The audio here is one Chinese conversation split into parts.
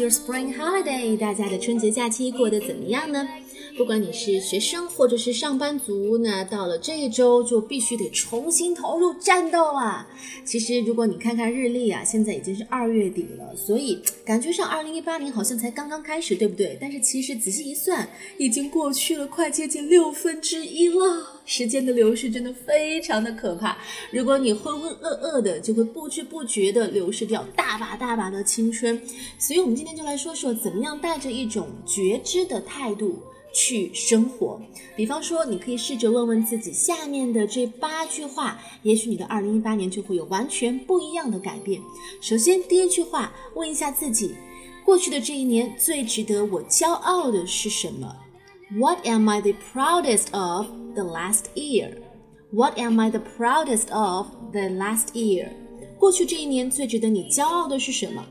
your spring holiday？大家的春节假期过得怎么样呢？不管你是学生或者是上班族，那到了这一周就必须得重新投入战斗啦。其实，如果你看看日历啊，现在已经是二月底了，所以感觉上二零一八年好像才刚刚开始，对不对？但是其实仔细一算，已经过去了快接近六分之一了。时间的流逝真的非常的可怕。如果你浑浑噩噩的，就会不知不觉的流逝掉大把大把的青春。所以，我们今天就来说说，怎么样带着一种觉知的态度。去生活，比方说，你可以试着问问自己下面的这八句话，也许你的二零一八年就会有完全不一样的改变。首先，第一句话，问一下自己，过去的这一年最值得我骄傲的是什么？What am I the proudest of the last year? What am I the proudest of the last year? 过去这一年最值得你骄傲的是什么？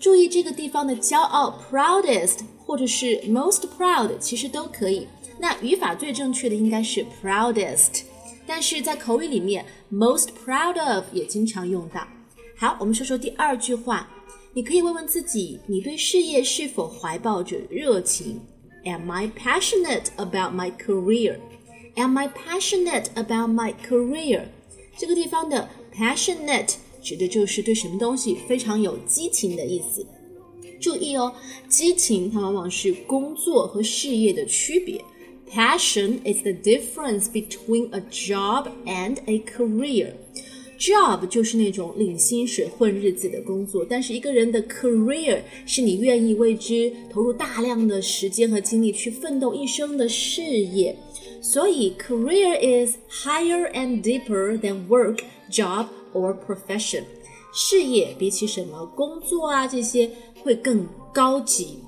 注意这个地方的骄傲，proudest。或者是 most proud，其实都可以。那语法最正确的应该是 proudest，但是在口语里面，most proud of 也经常用到。好，我们说说第二句话，你可以问问自己，你对事业是否怀抱着热情 ？Am I passionate about my career? Am I passionate about my career? 这个地方的 passionate 指的就是对什么东西非常有激情的意思。注意哦，激情它往往是工作和事业的区别。Passion is the difference between a job and a career. Job 就是那种领薪水混日子的工作，但是一个人的 career 是你愿意为之投入大量的时间和精力去奋斗一生的事业。所以 career is higher and deeper than work, job or profession. 事业比起什么工作啊这些会更高级。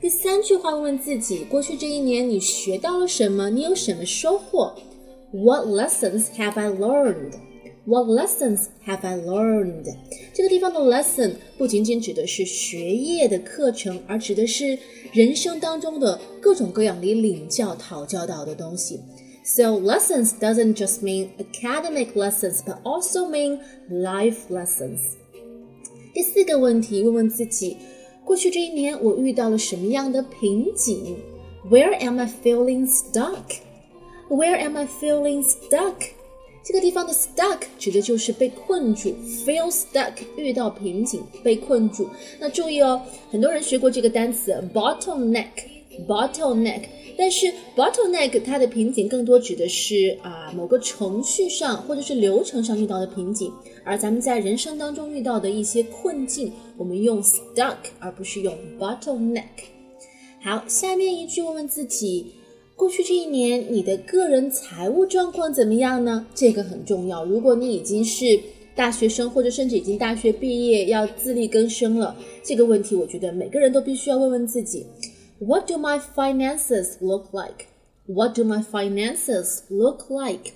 第三句话，问问自己：过去这一年你学到了什么？你有什么收获？What lessons have I learned? What lessons have I learned? 这个地方的 lesson 不仅仅指的是学业的课程，而指的是人生当中的各种各样你领教、讨教到的东西。So lessons doesn't just mean academic lessons, but also mean life lessons. 第四个问题，问问自己，过去这一年我遇到了什么样的瓶颈？Where am I feeling stuck? Where am I feeling stuck? 这个地方的 stuck 指的就是被困住，feel stuck 遇到瓶颈，被困住。那注意哦，很多人学过这个单词 bottleneck，bottleneck。但是 bottleneck 它的瓶颈更多指的是啊某个程序上或者是流程上遇到的瓶颈，而咱们在人生当中遇到的一些困境，我们用 stuck 而不是用 bottleneck。好，下面一句问问自己，过去这一年你的个人财务状况怎么样呢？这个很重要。如果你已经是大学生或者甚至已经大学毕业要自力更生了，这个问题我觉得每个人都必须要问问自己。What do my finances look like? What do my finances look like?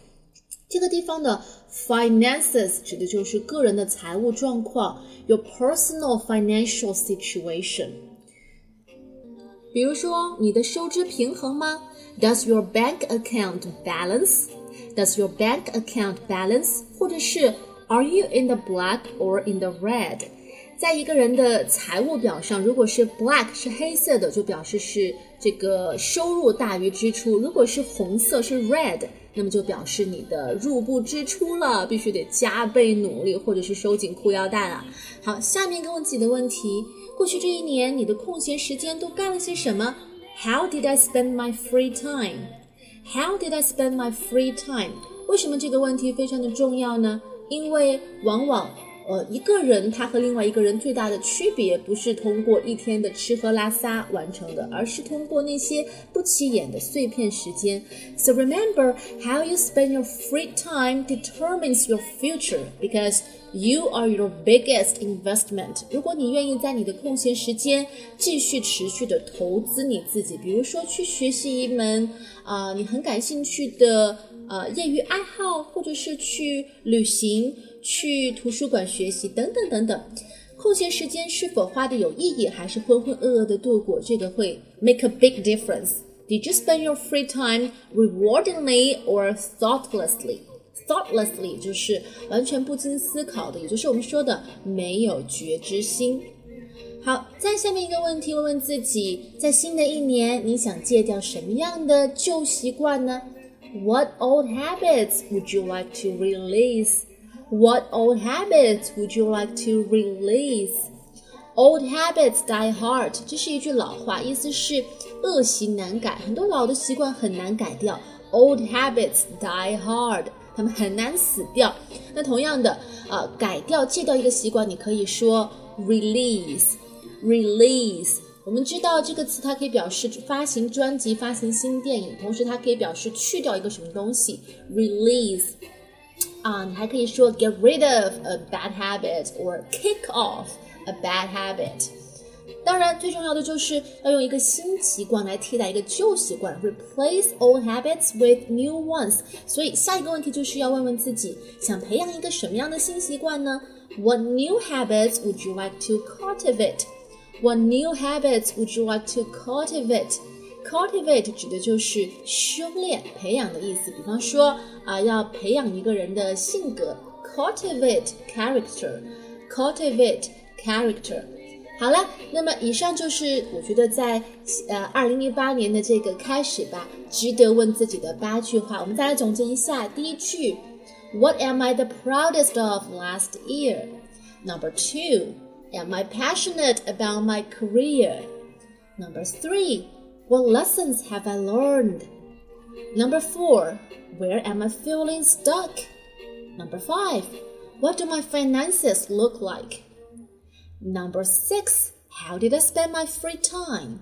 这个地方的 finances 指的就是个人的财务状况，your personal financial situation。比如说，你的收支平衡吗？Does your bank account balance? Does your bank account balance? 或者是 Are you in the black or in the red? 在一个人的财务表上，如果是 black 是黑色的，就表示是这个收入大于支出；如果是红色是 red，那么就表示你的入不支出了，必须得加倍努力，或者是收紧裤腰带了。好，下面跟我几个问题：过去这一年你的空闲时间都干了些什么？How did I spend my free time？How did I spend my free time？为什么这个问题非常的重要呢？因为往往。呃，一个人他和另外一个人最大的区别，不是通过一天的吃喝拉撒完成的，而是通过那些不起眼的碎片时间。So remember, how you spend your free time determines your future because you are your biggest investment. 如果你愿意在你的空闲时间继续持续的投资你自己，比如说去学习一门啊、你很感兴趣的呃业余爱好，或者是去旅行。去图书馆学习等等等等，空闲时间是否花的有意义，还是浑浑噩噩的度过，这个会 make a big difference. Did you spend your free time rewardingly or thoughtlessly? Thoughtlessly 就是完全不经思考的，也就是我们说的没有觉知心。好，再下面一个问题，问问自己，在新的一年，你想戒掉什么样的旧习惯呢 ？What old habits would you like to release? What old habits would you like to release? Old habits die hard，这是一句老话，意思是恶习难改，很多老的习惯很难改掉。Old habits die hard，他们很难死掉。那同样的，呃，改掉、戒掉一个习惯，你可以说 release，release。 我们知道这个词，它可以表示发行专辑、发行新电影，同时它可以表示去掉一个什么东西，release。啊，你还可以说 get rid of a bad habit or kick off a bad habit。当然，最重要的就是要用一个新习惯来替代一个旧习惯，replace old habits with new ones。所以下一个问题就是要问问自己，想培养一个什么样的新习惯呢？What new habits would you like to cultivate? What new habits would you like to cultivate? Cultivate 指的就是修炼、培养的意思。比方说啊，要培养一个人的性格，cultivate character，cultivate character。好了，那么以上就是我觉得在呃二零一八年的这个开始吧，值得问自己的八句话。我们再来总结一下：第一句，What am I the proudest of last year? Number two, Am I passionate about my career? Number three. What lessons have I learned? Number four, where am I feeling stuck? Number five, what do my finances look like? Number six, how did I spend my free time?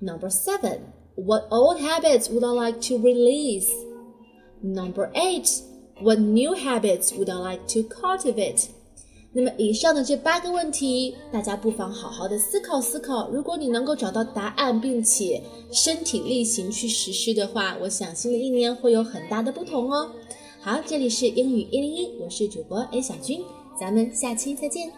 Number seven, what old habits would I like to release? Number eight, what new habits would I like to cultivate? 那么以上的这八个问题，大家不妨好好的思考思考。如果你能够找到答案，并且身体力行去实施的话，我想新的一年会有很大的不同哦。好，这里是英语一零一，我是主播 A 小军，咱们下期再见。